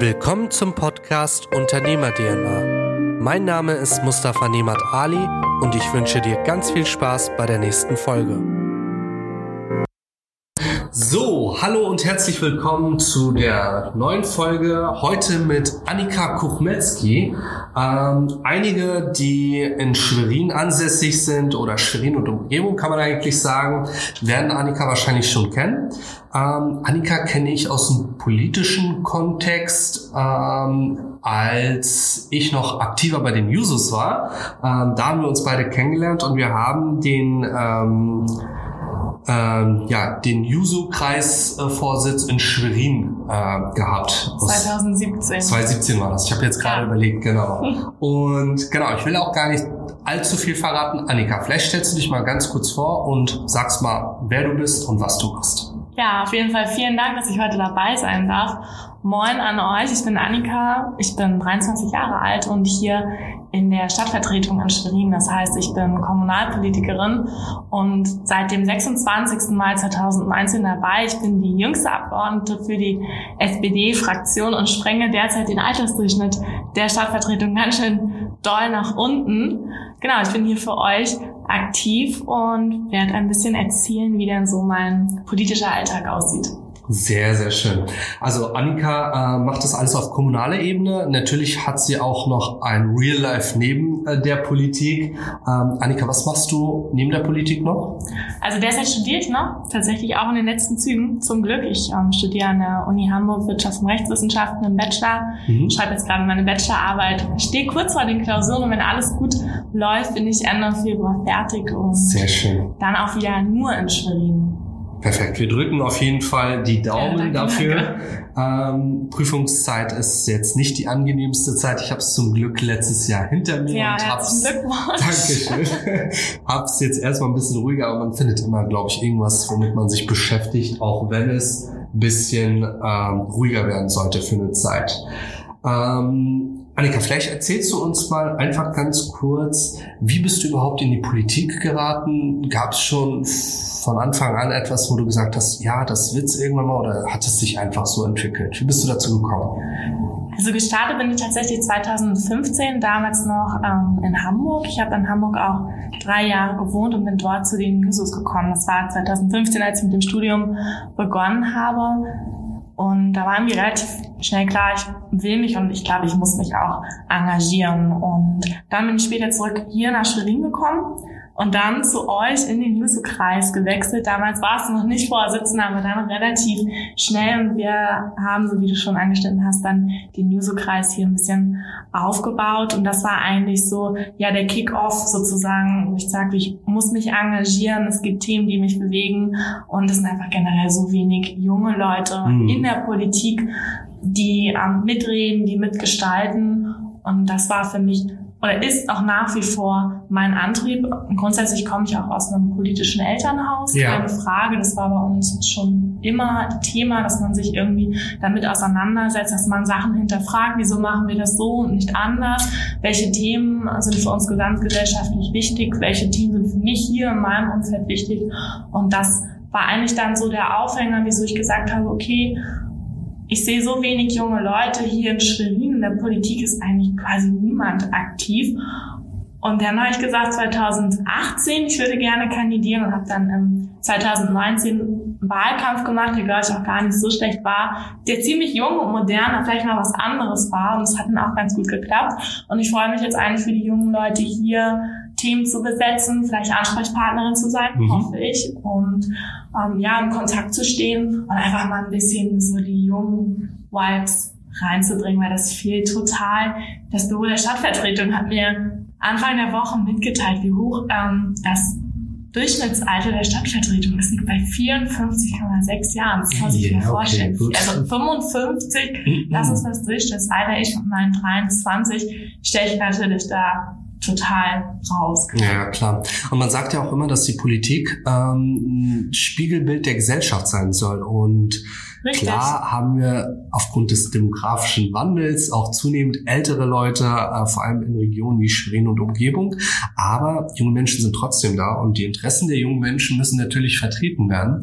Willkommen zum Podcast Unternehmer DNA. Mein Name ist Mustafa Nemat Ali und ich wünsche dir ganz viel Spaß bei der nächsten Folge. So, hallo und herzlich willkommen zu der neuen Folge. Heute mit Annika Kuchmetzki. Ähm, einige, die in Schwerin ansässig sind oder Schwerin und Umgebung, kann man eigentlich sagen, werden Annika wahrscheinlich schon kennen. Ähm, Annika kenne ich aus dem politischen Kontext, ähm, als ich noch aktiver bei den Jusos war. Ähm, da haben wir uns beide kennengelernt und wir haben den ähm, ja, den Juso-Kreisvorsitz in Schwerin äh, gehabt. 2017. 2017 war das. Ich habe jetzt gerade ja. überlegt, genau. Und genau, ich will auch gar nicht allzu viel verraten. Annika, vielleicht stellst du dich mal ganz kurz vor und sagst mal, wer du bist und was du machst. Ja, auf jeden Fall vielen Dank, dass ich heute dabei sein darf. Moin an euch, ich bin Annika, ich bin 23 Jahre alt und hier in der Stadtvertretung in Schwerin. Das heißt, ich bin Kommunalpolitikerin und seit dem 26. Mai 2019 dabei. Ich bin die jüngste Abgeordnete für die SPD-Fraktion und sprenge derzeit den Altersdurchschnitt der Stadtvertretung ganz schön doll nach unten. Genau, ich bin hier für euch aktiv und werde ein bisschen erzählen, wie denn so mein politischer Alltag aussieht. Sehr, sehr schön. Also Annika äh, macht das alles auf kommunaler Ebene. Natürlich hat sie auch noch ein Real Life neben äh, der Politik. Ähm, Annika, was machst du neben der Politik noch? Also derzeit studiere ich noch, tatsächlich auch in den letzten Zügen, zum Glück. Ich ähm, studiere an der Uni Hamburg Wirtschafts- und Rechtswissenschaften im Bachelor. Mhm. Schreibe jetzt gerade meine Bachelorarbeit. Stehe kurz vor den Klausuren und wenn alles gut läuft, bin ich Ende Februar fertig und Sehr schön. dann auch wieder nur in Schwerin. Perfekt. Wir drücken auf jeden Fall die Daumen ja, danke, dafür. Danke. Ähm, Prüfungszeit ist jetzt nicht die angenehmste Zeit. Ich habe es zum Glück letztes Jahr hinter mir ja, und hab's. Dankeschön. hab's jetzt erstmal ein bisschen ruhiger, aber man findet immer, glaube ich, irgendwas, womit man sich beschäftigt, auch wenn es ein bisschen ähm, ruhiger werden sollte für eine Zeit. Ähm, Annika, vielleicht erzählst du uns mal einfach ganz kurz, wie bist du überhaupt in die Politik geraten? Gab es schon von Anfang an etwas, wo du gesagt hast, ja, das wird's irgendwann mal oder hat es sich einfach so entwickelt? Wie bist du dazu gekommen? Also gestartet bin ich tatsächlich 2015, damals noch ähm, in Hamburg. Ich habe in Hamburg auch drei Jahre gewohnt und bin dort zu den Jusos gekommen. Das war 2015, als ich mit dem Studium begonnen habe. Und da war mir relativ schnell klar, ich will mich und ich glaube, ich muss mich auch engagieren. Und dann bin ich später zurück hier nach Schwerin gekommen und dann zu euch in den Juso-Kreis gewechselt. Damals warst du noch nicht Vorsitzender, aber dann relativ schnell. Und wir haben, so wie du schon angestellt hast, dann den Juso-Kreis hier ein bisschen aufgebaut. Und das war eigentlich so, ja, der Kick-Off sozusagen, wo ich sage, ich muss mich engagieren, es gibt Themen, die mich bewegen. Und es sind einfach generell so wenig junge Leute mhm. in der Politik, die ähm, mitreden, die mitgestalten. Und das war für mich oder ist auch nach wie vor mein Antrieb. Grundsätzlich komme ich auch aus einem politischen Elternhaus, ja. keine Frage. Das war bei uns schon immer Thema, dass man sich irgendwie damit auseinandersetzt, dass man Sachen hinterfragt, wieso machen wir das so und nicht anders? Welche Themen sind für uns gesamtgesellschaftlich wichtig? Welche Themen sind für mich hier in meinem Umfeld wichtig? Und das war eigentlich dann so der Aufhänger, wieso ich gesagt habe, okay, ich sehe so wenig junge Leute hier in Schwerin. In der Politik ist eigentlich quasi niemand aktiv. Und dann habe ich gesagt, 2018, ich würde gerne kandidieren und habe dann im 2019 einen Wahlkampf gemacht, der glaube ich auch gar nicht so schlecht war, der ziemlich jung und modern, vielleicht mal was anderes war und es hat dann auch ganz gut geklappt. Und ich freue mich jetzt eigentlich für die jungen Leute hier, Themen zu besetzen, vielleicht Ansprechpartnerin zu sein, mhm. hoffe ich. Und ähm, ja, in Kontakt zu stehen und einfach mal ein bisschen so die jungen Vibes reinzubringen, weil das fehlt total. Das Büro der Stadtvertretung hat mir Anfang der Woche mitgeteilt, wie hoch ähm, das Durchschnittsalter der Stadtvertretung ist liegt bei 54,6 Jahren. Das sich yeah, mal vorstellen. Okay, also 55, das ist das Durchschnittsalter. Ich mit meinen 23 stelle ich natürlich da total raus. Ja, klar. Und man sagt ja auch immer, dass die Politik ähm, ein Spiegelbild der Gesellschaft sein soll. Und Richtig. Klar haben wir aufgrund des demografischen Wandels auch zunehmend ältere Leute, äh, vor allem in Regionen wie Schwerin und Umgebung. Aber junge Menschen sind trotzdem da und die Interessen der jungen Menschen müssen natürlich vertreten werden.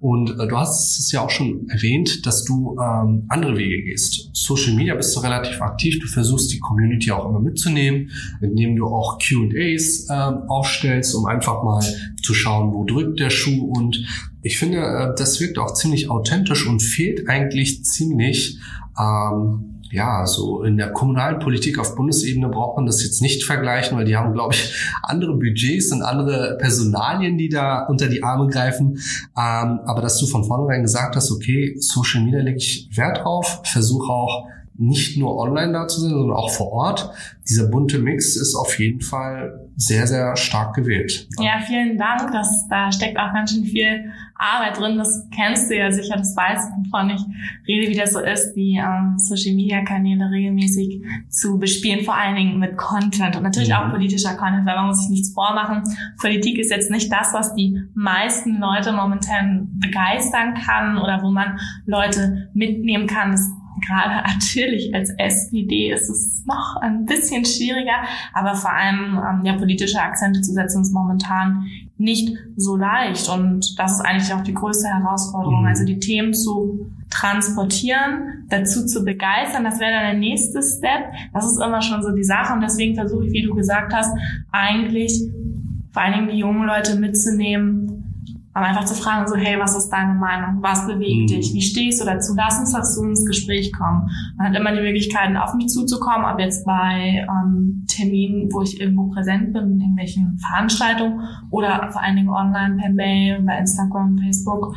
Und äh, du hast es ja auch schon erwähnt, dass du ähm, andere Wege gehst. Social Media bist du relativ aktiv. Du versuchst die Community auch immer mitzunehmen, indem du auch Q&As äh, aufstellst, um einfach mal zu schauen, wo drückt der Schuh. Und ich finde, äh, das wirkt auch ziemlich authentisch und fehlt eigentlich ziemlich ähm, ja, so in der kommunalen Politik auf Bundesebene braucht man das jetzt nicht vergleichen, weil die haben, glaube ich, andere Budgets und andere Personalien, die da unter die Arme greifen. Ähm, aber dass du von vornherein gesagt hast, okay, Social Media lege ich Wert drauf, versuche auch nicht nur online da zu sein, sondern auch vor Ort. Dieser bunte Mix ist auf jeden Fall sehr, sehr stark gewählt. Ja, vielen Dank. Das, da steckt auch ganz schön viel Arbeit drin. Das kennst du ja sicher, das weißt du, wovon ich rede, wie das so ist, die ähm, Social Media Kanäle regelmäßig zu bespielen, vor allen Dingen mit Content und natürlich mhm. auch politischer Content, weil man muss sich nichts vormachen. Politik ist jetzt nicht das, was die meisten Leute momentan begeistern kann oder wo man Leute mitnehmen kann. Das gerade natürlich als SPD ist es noch ein bisschen schwieriger, aber vor allem ähm, ja, politische Akzente zu setzen ist momentan nicht so leicht. Und das ist eigentlich auch die größte Herausforderung, mhm. also die Themen zu transportieren, dazu zu begeistern. Das wäre dann der nächste Step. Das ist immer schon so die Sache. Und deswegen versuche ich, wie du gesagt hast, eigentlich vor allen Dingen die jungen Leute mitzunehmen, aber einfach zu fragen, so, hey, was ist deine Meinung? Was bewegt mhm. dich? Wie stehst du dazu? Lass uns dazu ins Gespräch kommen. Man hat immer die Möglichkeiten, auf mich zuzukommen, ob jetzt bei ähm, Terminen, wo ich irgendwo präsent bin, in irgendwelchen Veranstaltungen oder vor allen Dingen online per Mail, bei Instagram, Facebook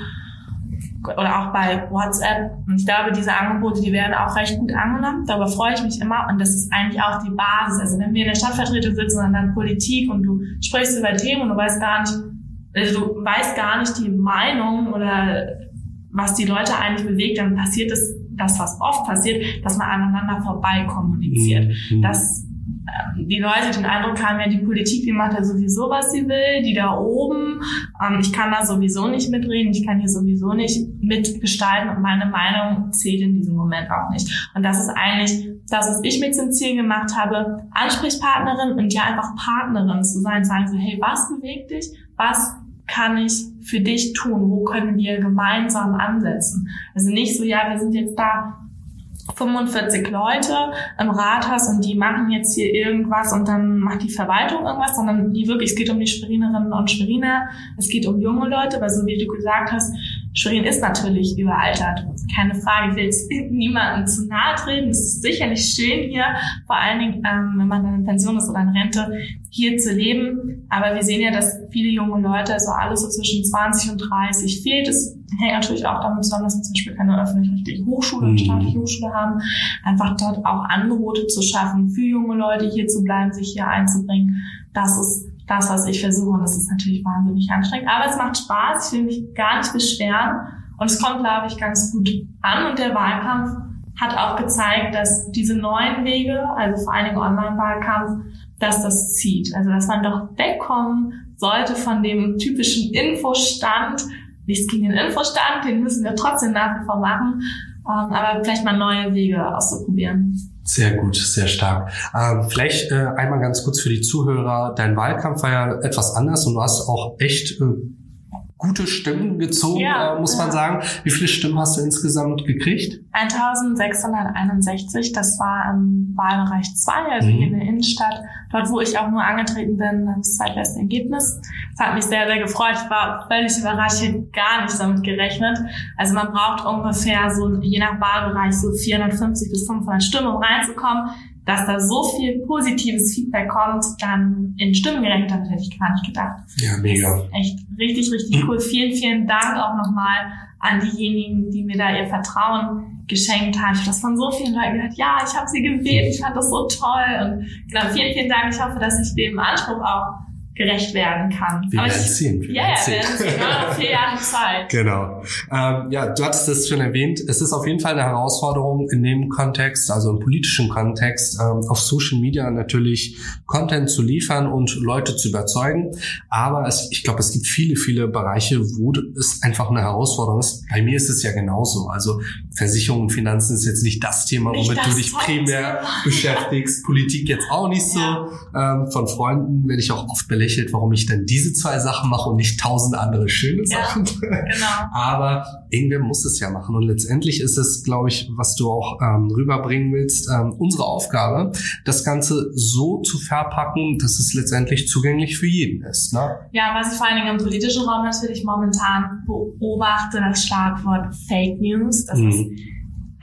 oder auch bei WhatsApp. Und ich glaube, diese Angebote, die werden auch recht gut angenommen. Darüber freue ich mich immer. Und das ist eigentlich auch die Basis. Also wenn wir in der Stadtvertretung sitzen und dann Politik und du sprichst über Themen und du weißt gar nicht, also du weißt gar nicht die Meinung oder was die Leute eigentlich bewegt, dann passiert es, das, was oft passiert, dass man aneinander vorbei kommuniziert. Mhm. Dass ähm, die Leute den Eindruck haben, ja, die Politik, die macht ja sowieso, was sie will, die da oben, ähm, ich kann da sowieso nicht mitreden, ich kann hier sowieso nicht mitgestalten und meine Meinung zählt in diesem Moment auch nicht. Und das ist eigentlich das, was ich mir zum Ziel gemacht habe, Ansprechpartnerin und ja einfach Partnerin zu sein, sagen so, hey, was bewegt dich? Was kann ich für dich tun? Wo können wir gemeinsam ansetzen? Also nicht so, ja, wir sind jetzt da 45 Leute im Rathaus und die machen jetzt hier irgendwas und dann macht die Verwaltung irgendwas, sondern die wirklich, es geht um die Schwerinerinnen und Schweriner, es geht um junge Leute, weil so wie du gesagt hast, Schwerin ist natürlich überaltert. Keine Frage, ich will jetzt niemandem zu nahe treten. Es ist sicherlich schön hier, vor allen Dingen, ähm, wenn man in Pension ist oder in Rente, hier zu leben. Aber wir sehen ja, dass viele junge Leute, also alles so zwischen 20 und 30 fehlt. Es hängt natürlich auch damit zusammen, dass wir zum Beispiel keine öffentlich-rechtliche Hochschule und mhm. staatliche Hochschule haben. Einfach dort auch Angebote zu schaffen, für junge Leute hier zu bleiben, sich hier einzubringen. Das ist das, was ich versuche. Und das ist natürlich wahnsinnig anstrengend. Aber es macht Spaß. Ich will mich gar nicht beschweren. Und es kommt, glaube ich, ganz gut an. Und der Wahlkampf hat auch gezeigt, dass diese neuen Wege, also vor allen Dingen Online-Wahlkampf, dass das zieht. Also dass man doch wegkommen sollte von dem typischen Infostand. Nichts gegen den Infostand, den müssen wir trotzdem nach wie vor machen. Ähm, aber vielleicht mal neue Wege auszuprobieren. Sehr gut, sehr stark. Ähm, vielleicht äh, einmal ganz kurz für die Zuhörer. Dein Wahlkampf war ja etwas anders und du hast auch echt äh, gute Stimmen gezogen, ja, äh, muss man sagen. Wie viele Stimmen hast du insgesamt gekriegt? 1661, das war im Wahlbereich 2, also mhm. hier in der Innenstadt, dort wo ich auch nur angetreten bin, das zweitbeste Ergebnis. Das hat mich sehr, sehr gefreut. Ich war völlig überrascht, ich hätte gar nicht damit gerechnet. Also man braucht ungefähr so, je nach Wahlbereich, so 450 bis 500 Stimmen, um reinzukommen dass da so viel positives Feedback kommt, dann in Stimmen gerechnet habe, hätte ich gar nicht gedacht. Ja, mega. Echt richtig, richtig cool. Vielen, vielen Dank auch nochmal an diejenigen, die mir da ihr Vertrauen geschenkt haben. Ich habe das von so vielen Leuten gehört, ja, ich habe sie gewählt, ich fand das so toll. Und genau, vielen, vielen Dank. Ich hoffe, dass ich dem Anspruch auch gerecht werden kann. Wir werden sehen. Wir wir werden sehen. Ja, noch vier Jahre Zeit. Genau. Ähm, ja, du hattest es schon erwähnt. Es ist auf jeden Fall eine Herausforderung in dem Kontext, also im politischen Kontext, ähm, auf Social Media natürlich Content zu liefern und Leute zu überzeugen. Aber es, ich glaube, es gibt viele, viele Bereiche, wo es einfach eine Herausforderung ist. Bei mir ist es ja genauso. Also Versicherung und Finanzen ist jetzt nicht das Thema, womit du dich primär beschäftigst. Politik jetzt auch nicht so. Ja. Ähm, von Freunden werde ich auch oft belächelt belächelt, warum ich dann diese zwei Sachen mache und nicht tausend andere schöne Sachen. Ja, genau. Aber irgendwer muss es ja machen. Und letztendlich ist es, glaube ich, was du auch ähm, rüberbringen willst, ähm, unsere Aufgabe, das Ganze so zu verpacken, dass es letztendlich zugänglich für jeden ist. Ne? Ja, was ich vor allen Dingen im politischen Raum natürlich momentan beobachte, das Schlagwort Fake News. Das mhm. ist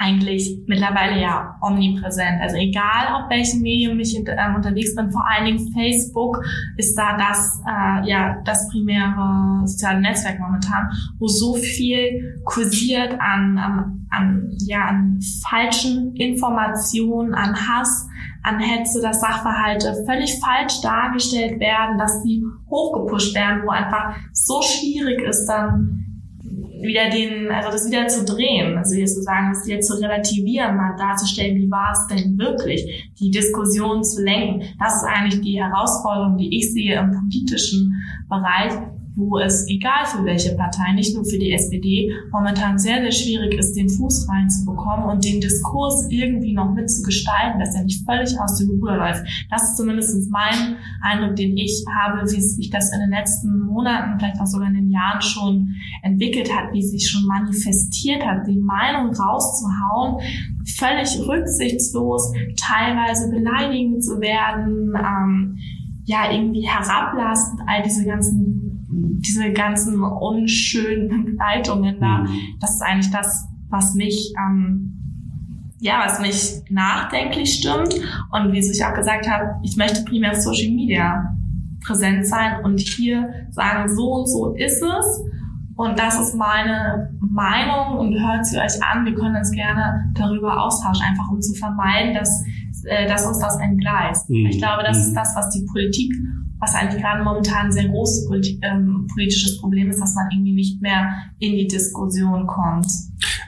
eigentlich mittlerweile ja omnipräsent. Also egal, auf welchem Medium ich äh, unterwegs bin, vor allen Dingen Facebook ist da das, äh, ja, das primäre soziale Netzwerk momentan, wo so viel kursiert an, an, an, ja, an falschen Informationen, an Hass, an Hetze, dass Sachverhalte völlig falsch dargestellt werden, dass sie hochgepusht werden, wo einfach so schwierig ist, dann wieder den, also das wieder zu drehen, also jetzt zu sagen, das wieder zu relativieren, mal darzustellen, wie war es denn wirklich, die Diskussion zu lenken. Das ist eigentlich die Herausforderung, die ich sehe im politischen Bereich, wo es egal für welche Partei, nicht nur für die SPD, momentan sehr, sehr schwierig ist, den Fuß reinzubekommen und den Diskurs irgendwie noch mitzugestalten, dass er nicht völlig aus dem Ruder läuft. Das ist zumindest mein Eindruck, den ich habe, wie sich das in den letzten Monaten, vielleicht auch sogar in den Jahren schon entwickelt hat, wie sich schon manifestiert hat, die Meinung rauszuhauen, völlig rücksichtslos, teilweise beleidigend zu werden, ähm, ja, irgendwie herablassend, all diese ganzen diese ganzen unschönen Begleitungen da, mhm. das ist eigentlich das, was mich, ähm, ja, was mich nachdenklich stimmt. Und wie ich auch gesagt habe, ich möchte primär Social Media präsent sein und hier sagen, so und so ist es. Und das ist meine Meinung und hört sie euch an. Wir können uns gerne darüber austauschen, einfach um zu vermeiden, dass, äh, dass uns das entgleist. Mhm. Ich glaube, das ist mhm. das, was die Politik was eigentlich gerade momentan ein sehr großes ähm, politisches Problem ist, dass man irgendwie nicht mehr in die Diskussion kommt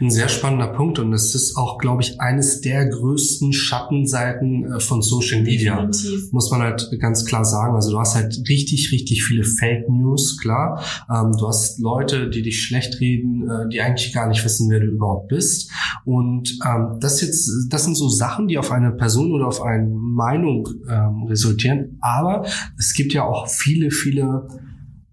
ein sehr spannender Punkt und es ist auch, glaube ich, eines der größten Schattenseiten äh, von Social Media. Definitiv. Muss man halt ganz klar sagen. Also du hast halt richtig, richtig viele Fake News, klar. Ähm, du hast Leute, die dich schlecht reden, äh, die eigentlich gar nicht wissen, wer du überhaupt bist. Und ähm, das jetzt, das sind so Sachen, die auf eine Person oder auf eine Meinung ähm, resultieren. Aber es gibt ja auch viele, viele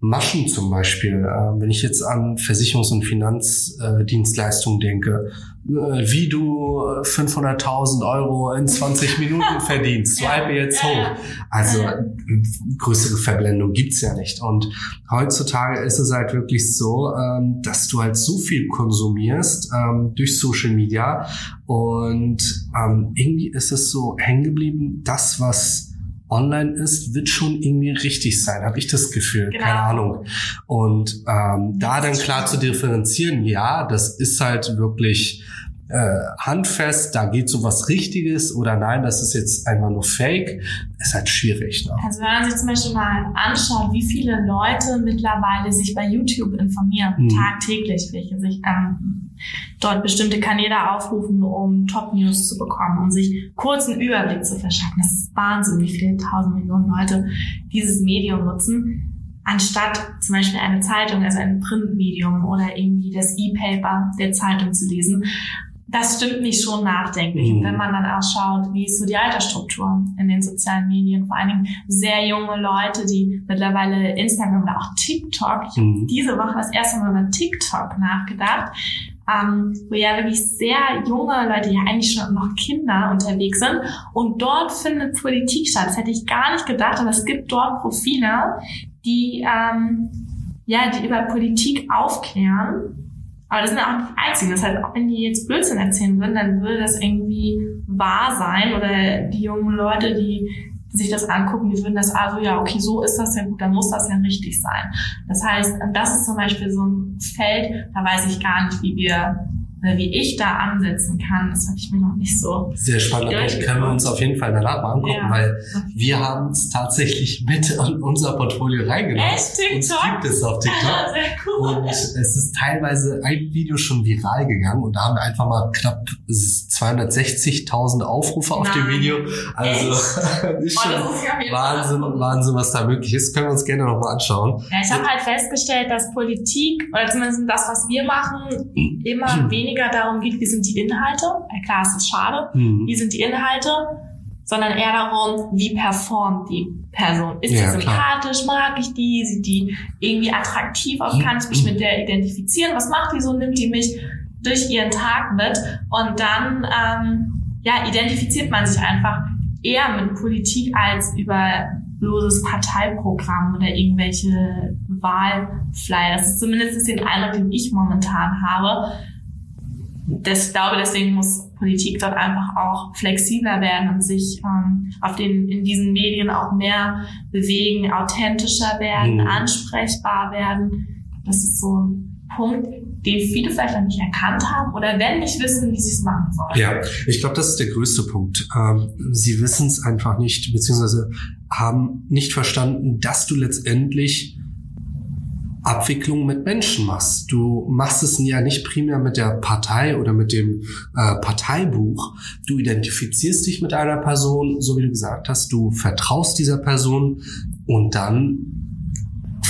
Maschen zum Beispiel, äh, wenn ich jetzt an Versicherungs- und Finanzdienstleistungen denke, äh, wie du 500.000 Euro in 20 Minuten verdienst, swipe jetzt hoch. Also größere Verblendung gibt's ja nicht. Und heutzutage ist es halt wirklich so, ähm, dass du halt so viel konsumierst ähm, durch Social Media und ähm, irgendwie ist es so hängen geblieben, das, was online ist, wird schon irgendwie richtig sein, habe ich das Gefühl. Genau. Keine Ahnung. Und ähm, da dann klar zu differenzieren, ja, das ist halt wirklich äh, handfest, da geht so was Richtiges oder nein, das ist jetzt einfach nur Fake, ist halt schwierig. Ne? Also wenn man sich zum Beispiel mal anschaut, wie viele Leute mittlerweile sich bei YouTube informieren, mhm. tagtäglich, welche sich ähm, dort bestimmte Kanäle aufrufen, um Top-News zu bekommen, um sich kurzen Überblick zu verschaffen. Das ist Wahnsinn, wie viele tausend Millionen Leute dieses Medium nutzen anstatt zum Beispiel eine Zeitung, also ein Printmedium oder irgendwie das E-Paper der Zeitung zu lesen, das stimmt mich schon nachdenklich. Mhm. Wenn man dann auch schaut, wie ist so die Altersstruktur in den sozialen Medien, vor allen Dingen sehr junge Leute, die mittlerweile Instagram oder auch TikTok, ich mhm. habe diese Woche das erste Mal über TikTok nachgedacht, ähm, wo ja wirklich sehr junge Leute, ja eigentlich schon noch Kinder unterwegs sind. Und dort findet Politik statt. Das hätte ich gar nicht gedacht, aber es gibt dort Profile, die, ähm, ja, die über Politik aufklären aber das sind auch nicht die einzigen. Das heißt, auch wenn die jetzt Blödsinn erzählen würden, dann würde das irgendwie wahr sein. Oder die jungen Leute, die sich das angucken, die würden das also, ja, okay, so ist das ja gut, dann muss das ja richtig sein. Das heißt, das ist zum Beispiel so ein Feld, da weiß ich gar nicht, wie wir oder wie ich da ansetzen kann, das habe ich mir noch nicht so. Sehr spannend. Können wir uns auf jeden Fall danach mal angucken, ja. weil wir haben es tatsächlich mit in unser Portfolio reingenommen. Echt? TikTok? Uns gibt es auf TikTok. Ja, sehr cool. Und es ist teilweise ein Video schon viral gegangen und da haben wir einfach mal knapp 260.000 Aufrufe auf Nein. dem Video. Also ist schon oh, ist Wahnsinn, Wahnsinn, was da möglich ist. Können wir uns gerne nochmal anschauen. Ja, ich habe halt festgestellt, dass Politik, oder zumindest das, was wir machen, immer weniger darum geht, wie sind die Inhalte. Ja, klar, es ist schade. Mhm. Wie sind die Inhalte? sondern eher darum, wie performt die Person. Ist ja, die sympathisch, klar. mag ich die, sieht die irgendwie attraktiv aus, kann ich mich mit der identifizieren, was macht die so, nimmt die mich durch ihren Tag mit und dann ähm, ja, identifiziert man sich einfach eher mit Politik als über bloßes Parteiprogramm oder irgendwelche Wahlflyer. Das ist zumindest den Eindruck, den ich momentan habe. Das, ich glaube, deswegen muss Politik dort einfach auch flexibler werden und sich ähm, auf den, in diesen Medien auch mehr bewegen, authentischer werden, mhm. ansprechbar werden. Das ist so ein Punkt, den viele vielleicht noch nicht erkannt haben oder wenn nicht wissen, wie sie es machen sollen. Ja, ich glaube, das ist der größte Punkt. Ähm, sie wissen es einfach nicht, beziehungsweise haben nicht verstanden, dass du letztendlich Abwicklung mit Menschen machst. Du machst es ja nicht primär mit der Partei oder mit dem äh, Parteibuch. Du identifizierst dich mit einer Person, so wie du gesagt hast, du vertraust dieser Person und dann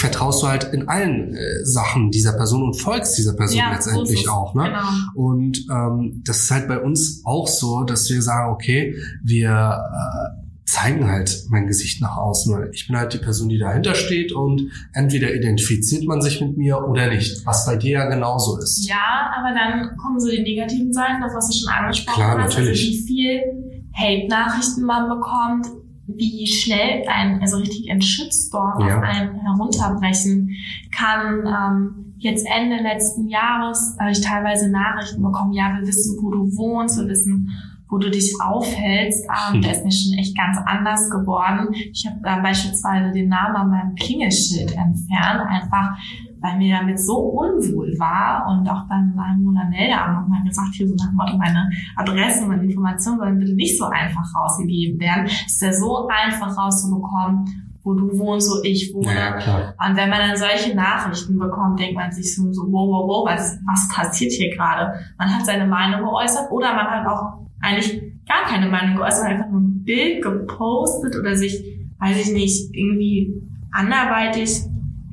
vertraust du halt in allen äh, Sachen dieser Person und folgst dieser Person ja, letztendlich so auch. Ne? Genau. Und ähm, das ist halt bei uns auch so, dass wir sagen, okay, wir äh, zeigen halt mein Gesicht nach außen. Weil ich bin halt die Person, die dahinter steht und entweder identifiziert man sich mit mir oder nicht, was bei dir ja genauso ist. Ja, aber dann kommen so die negativen Seiten, das was du schon angesprochen Klar, hast, also natürlich. Also wie viel Hate-Nachrichten man bekommt, wie schnell ein, also richtig ein Shitstorm ja. auf einem herunterbrechen kann. Ähm, jetzt Ende letzten Jahres habe ich teilweise Nachrichten bekommen, ja, wir wissen, wo du wohnst, wir wissen, wo du dich aufhältst. Ähm, hm. Der ist mir schon echt ganz anders geworden. Ich habe äh, beispielsweise den Namen an meinem Klingelschild entfernt, einfach weil mir damit so unwohl war und auch beim Einwohnermeldeamt nochmal gesagt, hier so nach dem Motto, meine Adressen und Informationen sollen bitte nicht so einfach rausgegeben werden. Es ist ja so einfach rauszubekommen, wo du wohnst, wo ich wohne. Ja. Und wenn man dann solche Nachrichten bekommt, denkt man sich so, so wow, wow, wow, was, was passiert hier gerade? Man hat seine Meinung geäußert oder man hat auch eigentlich gar keine Meinung geäußert, einfach nur ein Bild gepostet oder sich, weiß ich nicht, irgendwie anderweitig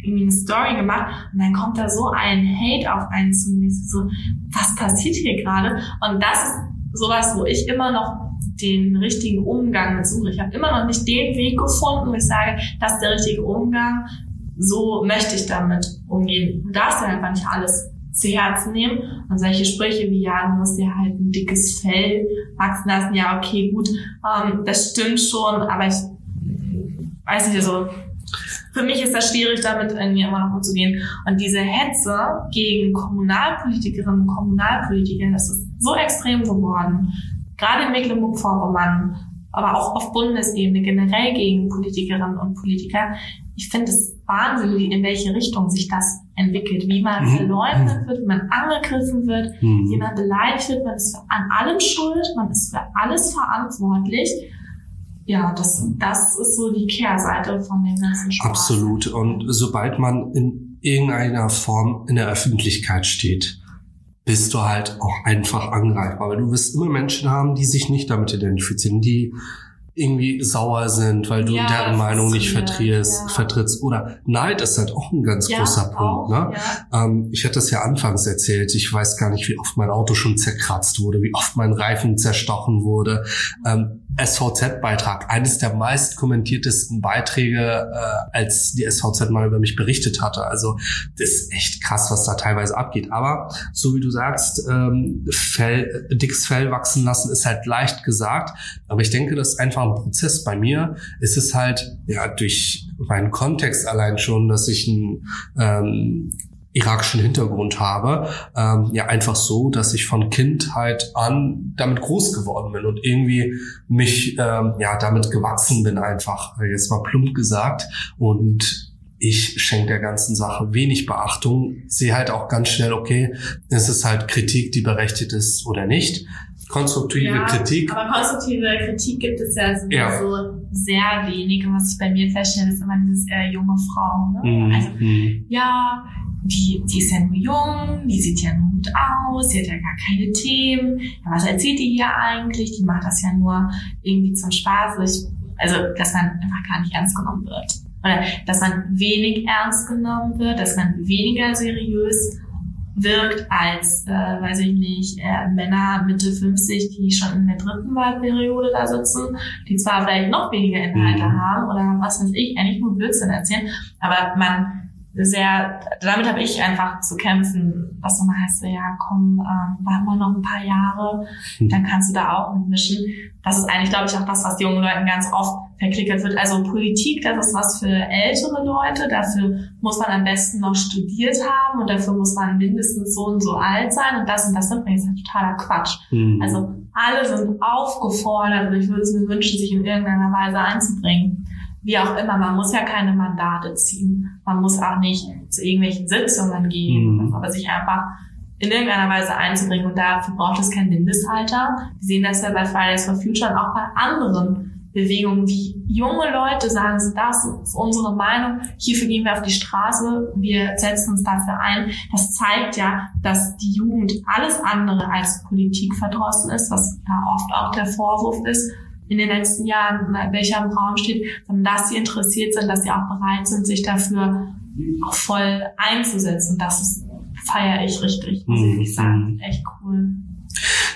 irgendwie eine Story gemacht und dann kommt da so ein Hate auf einen zu und so, was passiert hier gerade? Und das ist sowas, wo ich immer noch den richtigen Umgang suche. Ich habe immer noch nicht den Weg gefunden, wo ich sage, das ist der richtige Umgang, so möchte ich damit umgehen. Du darfst ja einfach nicht alles zu Herzen nehmen. Und solche Sprüche wie, ja, du musst dir halt ein dickes Fell wachsen lassen, ja, okay, gut, ähm, das stimmt schon, aber ich weiß nicht, also für mich ist das schwierig, damit irgendwie immer noch umzugehen. Und diese Hetze gegen Kommunalpolitikerinnen und Kommunalpolitiker, das ist so extrem geworden. Gerade in Mecklenburg-Vorpommern, aber auch auf Bundesebene generell gegen Politikerinnen und Politiker. Ich finde es Wahnsinn, in welche Richtung sich das entwickelt, wie man mhm. verleugnet wird, wie man angegriffen wird, mhm. wie man beleidigt wird, man ist an allem schuld, man ist für alles verantwortlich. Ja, das, das ist so die Kehrseite von dem ganzen Spaß. Absolut. Und sobald man in irgendeiner Form in der Öffentlichkeit steht, bist du halt auch einfach angreifbar. Weil du wirst immer Menschen haben, die sich nicht damit identifizieren, die irgendwie sauer sind, weil du ja, deren Meinung nicht vertrittst, ja. vertrittst. Oder Neid ist halt auch ein ganz ja, großer Punkt. Auch, ne? Ähm, ich hatte das ja anfangs erzählt. Ich weiß gar nicht, wie oft mein Auto schon zerkratzt wurde, wie oft mein Reifen zerstochen wurde. Ähm, SVZ-Beitrag, eines der meist kommentiertesten Beiträge, äh, als die SVZ mal über mich berichtet hatte. Also das ist echt krass, was da teilweise abgeht. Aber so wie du sagst, ähm, Fell, dickes Fell wachsen lassen ist halt leicht gesagt. Aber ich denke, das ist einfach ein Prozess. Bei mir ist es halt ja durch meinen Kontext allein schon, dass ich ein ähm, irakischen Hintergrund habe, ähm, ja einfach so, dass ich von Kindheit an damit groß geworden bin und irgendwie mich ähm, ja damit gewachsen bin einfach, jetzt mal plump gesagt und ich schenke der ganzen Sache wenig Beachtung. Sehe halt auch ganz schnell, okay, es ist halt Kritik, die berechtigt ist oder nicht. Konstruktive ja, Kritik. Aber konstruktive Kritik gibt es ja sowieso Ja. sehr wenig. Und was ich bei mir feststelle, ist immer dieses äh, junge Frau. Ne? Mhm. Also Mhm. ja, die, die ist ja nur jung, die sieht ja nur gut aus, die hat ja gar keine Themen. Ja, was erzählt die hier eigentlich? Die macht das ja nur irgendwie zum Spaß. Ich, also, dass man einfach gar nicht ernst genommen wird. Oder dass man wenig ernst genommen wird, dass man weniger seriös wirkt als, äh, weiß ich nicht, äh, Männer Mitte 50, die schon in der dritten Wahlperiode da sitzen, die zwar vielleicht noch weniger Inhalte Mhm. haben oder was weiß ich, eigentlich nur Blödsinn erzählen, aber man sehr, damit habe ich einfach zu kämpfen, was dann heißt, so, ja komm, ähm, warten wir noch ein paar Jahre, Mhm. dann kannst du da auch mitmischen. Das ist eigentlich, glaube ich, auch das, was jungen Leuten ganz oft verklickert wird. Also Politik, das ist was für ältere Leute, dafür muss man am besten noch studiert haben und dafür muss man mindestens so und so alt sein und das und das sind wir jetzt totaler Quatsch. Mhm. Also alle sind aufgefordert und ich würde es mir wünschen, sich in irgendeiner Weise einzubringen. Wie auch immer, man muss ja keine Mandate ziehen. Man muss auch nicht zu irgendwelchen Sitzungen gehen, Mhm. aber sich einfach in irgendeiner Weise einzubringen. Und dafür braucht es kein Mindestalter. Wir sehen das ja bei Fridays for Future und auch bei anderen Bewegungen, wie junge Leute sagen, das ist unsere Meinung, hierfür gehen wir auf die Straße, wir setzen uns dafür ein. Das zeigt ja, dass die Jugend alles andere als Politik verdrossen ist, was ja oft auch der Vorwurf ist in den letzten Jahren, welcher im Raum steht, sondern dass sie interessiert sind, dass sie auch bereit sind, sich dafür auch voll einzusetzen. Und das ist, feiere ich richtig, muss Mhm. ich sagen. Echt cool.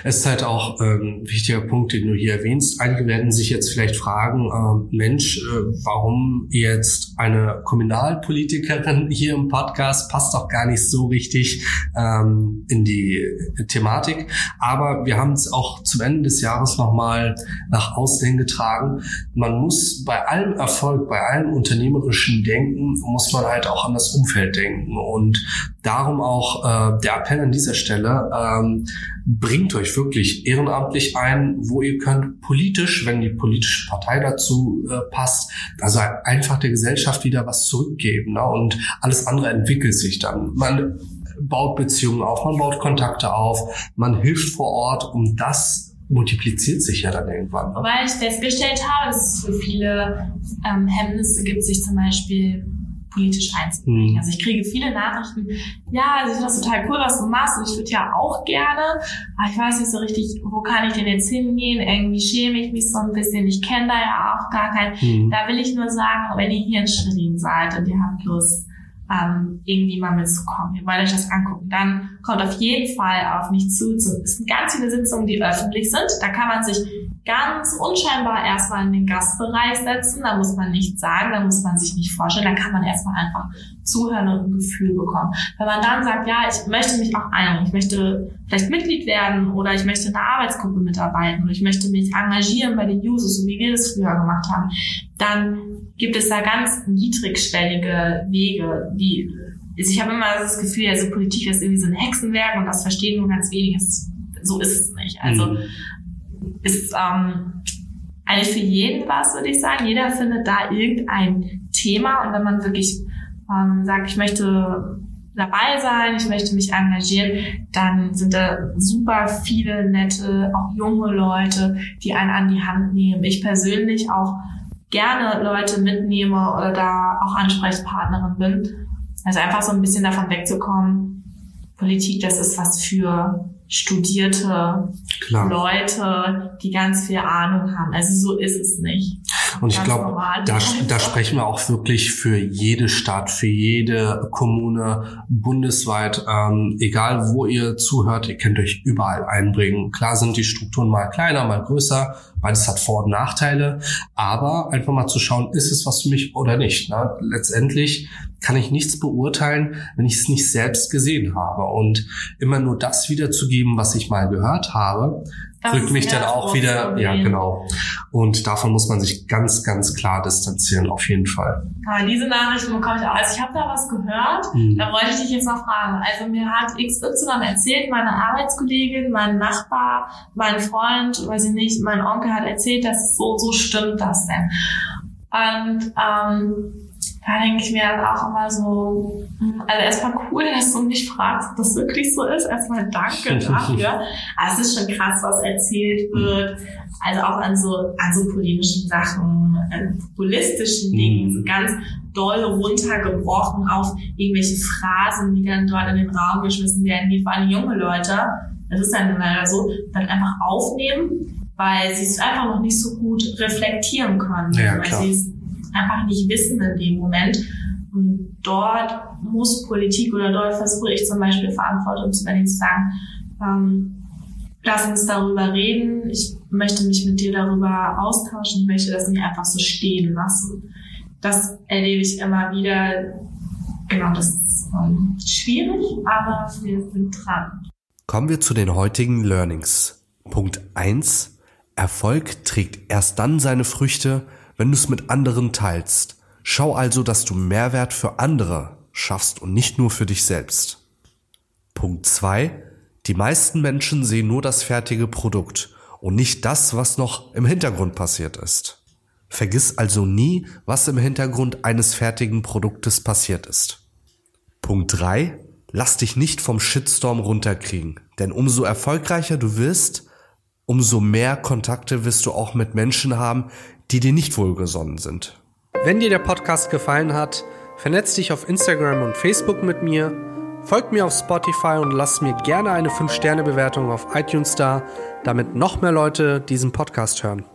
Es ist halt auch ähm, ein wichtiger Punkt, den du hier erwähnst. Einige werden sich jetzt vielleicht fragen, ähm, Mensch, äh, warum jetzt eine Kommunalpolitikerin hier im Podcast passt doch gar nicht so richtig ähm, in die Thematik. Aber wir haben es auch zum Ende des Jahres nochmal nach außen hingetragen. Man muss bei allem Erfolg, bei allem unternehmerischen Denken, muss man halt auch an das Umfeld denken. Und darum auch äh, der Appell an dieser Stelle, ähm, bringt euch wirklich ehrenamtlich ein, wo ihr könnt, politisch, wenn die politische Partei dazu äh, passt, also einfach der Gesellschaft wieder was zurückgeben. Ne? Und alles andere entwickelt sich dann. Man baut Beziehungen auf, man baut Kontakte auf, man hilft vor Ort und das multipliziert sich ja dann irgendwann. Ne? Wobei ich festgestellt habe, dass es für viele ähm, Hemmnisse gibt, sich zum Beispiel politisch einzubringen. Mhm. Also ich kriege viele Nachrichten, ja, also ich finde das total cool, was du machst und ich würde ja auch gerne, aber ich weiß nicht so richtig, wo kann ich denn jetzt hingehen? Irgendwie schäme ich mich so ein bisschen, ich kenne da ja auch gar keinen. Mhm. Da will ich nur sagen, wenn ihr hier in Schwerin seid und ihr habt Lust, ähm, irgendwie mal mitzukommen, ihr wollt euch das angucken, dann kommt auf jeden Fall auf mich zu. Es sind ganz viele Sitzungen, die öffentlich sind. Da kann man sich ganz unscheinbar erstmal in den Gastbereich setzen. Da muss man nichts sagen, da muss man sich nicht vorstellen. Da kann man erstmal einfach zuhören und ein Gefühl bekommen. Wenn man dann sagt, ja, ich möchte mich auch einbringen, ich möchte vielleicht Mitglied werden oder ich möchte in einer Arbeitsgruppe mitarbeiten oder ich möchte mich engagieren bei den Users, so wie wir das früher gemacht haben, dann gibt es da ganz niedrigschwellige Wege, die ich habe immer das Gefühl, also Politik ist irgendwie so ein Hexenwerk und das verstehen nur ganz wenige. So ist es nicht. Also Mhm. Ist ähm, eigentlich für jeden was, würde ich sagen. Jeder findet da irgendein Thema und wenn man wirklich ähm, sagt, ich möchte dabei sein, ich möchte mich engagieren, dann sind da super viele nette, auch junge Leute, die einen an die Hand nehmen. Ich persönlich auch gerne Leute mitnehme oder da auch Ansprechpartnerin bin. Also einfach so ein bisschen davon wegzukommen, Politik, das ist was für studierte Klar. Leute, die ganz viel Ahnung haben. Also so ist es nicht. Und ich glaube, da, da sprechen wir auch wirklich für jede Stadt, für jede Kommune bundesweit, ähm, egal wo ihr zuhört, ihr könnt euch überall einbringen. Klar sind die Strukturen mal kleiner, mal größer, beides hat Vor- und Nachteile, aber einfach mal zu schauen, ist es was für mich oder nicht. Ne? Letztendlich kann ich nichts beurteilen, wenn ich es nicht selbst gesehen habe. Und immer nur das wiederzugeben, was ich mal gehört habe, Das ist mich ja dann auch wieder, ja genau. Und davon muss man sich ganz, ganz klar distanzieren, auf jeden Fall. Aber diese Nachrichten bekomme ich auch. Also ich habe da was gehört. Mhm. Da wollte ich dich jetzt noch fragen. Also mir hat XY erzählt, meine Arbeitskollegin, mein Nachbar, mein Freund, weiß ich nicht, mein Onkel hat erzählt, dass so, so stimmt das denn. Und ähm, da denke ich mir dann auch immer so, hm, also erstmal cool, dass du mich fragst, ob das wirklich so ist. Erstmal danke dafür. Aber es ist schon krass, was erzählt wird. Also auch an so, an so politischen Sachen, an populistischen Dingen, so ganz doll runtergebrochen auf irgendwelche Phrasen, die dann dort in den Raum geschmissen werden, die vor allem junge Leute, das ist dann leider so, dann einfach aufnehmen, weil sie es einfach noch nicht so gut reflektieren können. Ja, weil sie es einfach nicht wissen in dem Moment. Und dort muss Politik oder dort versuche ich zum Beispiel Verantwortung zu übernehmen, zu sagen, ähm, lass uns darüber reden, ich möchte mich mit dir darüber austauschen, ich möchte das nicht einfach so stehen lassen. Das erlebe ich immer wieder. Genau, das ist schwierig, aber wir sind dran. Kommen wir zu den heutigen Learnings. Punkt eins: Erfolg trägt erst dann seine Früchte, wenn du es mit anderen teilst. Schau also, dass du Mehrwert für andere schaffst und nicht nur für dich selbst. Punkt zwei: Die meisten Menschen sehen nur das fertige Produkt und nicht das, was noch im Hintergrund passiert ist. Vergiss also nie, was im Hintergrund eines fertigen Produktes passiert ist. Punkt drei: Lass dich nicht vom Shitstorm runterkriegen, denn umso erfolgreicher du wirst, umso mehr Kontakte wirst du auch mit Menschen haben, die dir nicht wohlgesonnen sind. Wenn dir der Podcast gefallen hat, vernetz dich auf Instagram und Facebook mit mir, folg mir auf Spotify und lass mir gerne eine 5-Sterne-Bewertung auf iTunes da, damit noch mehr Leute diesen Podcast hören.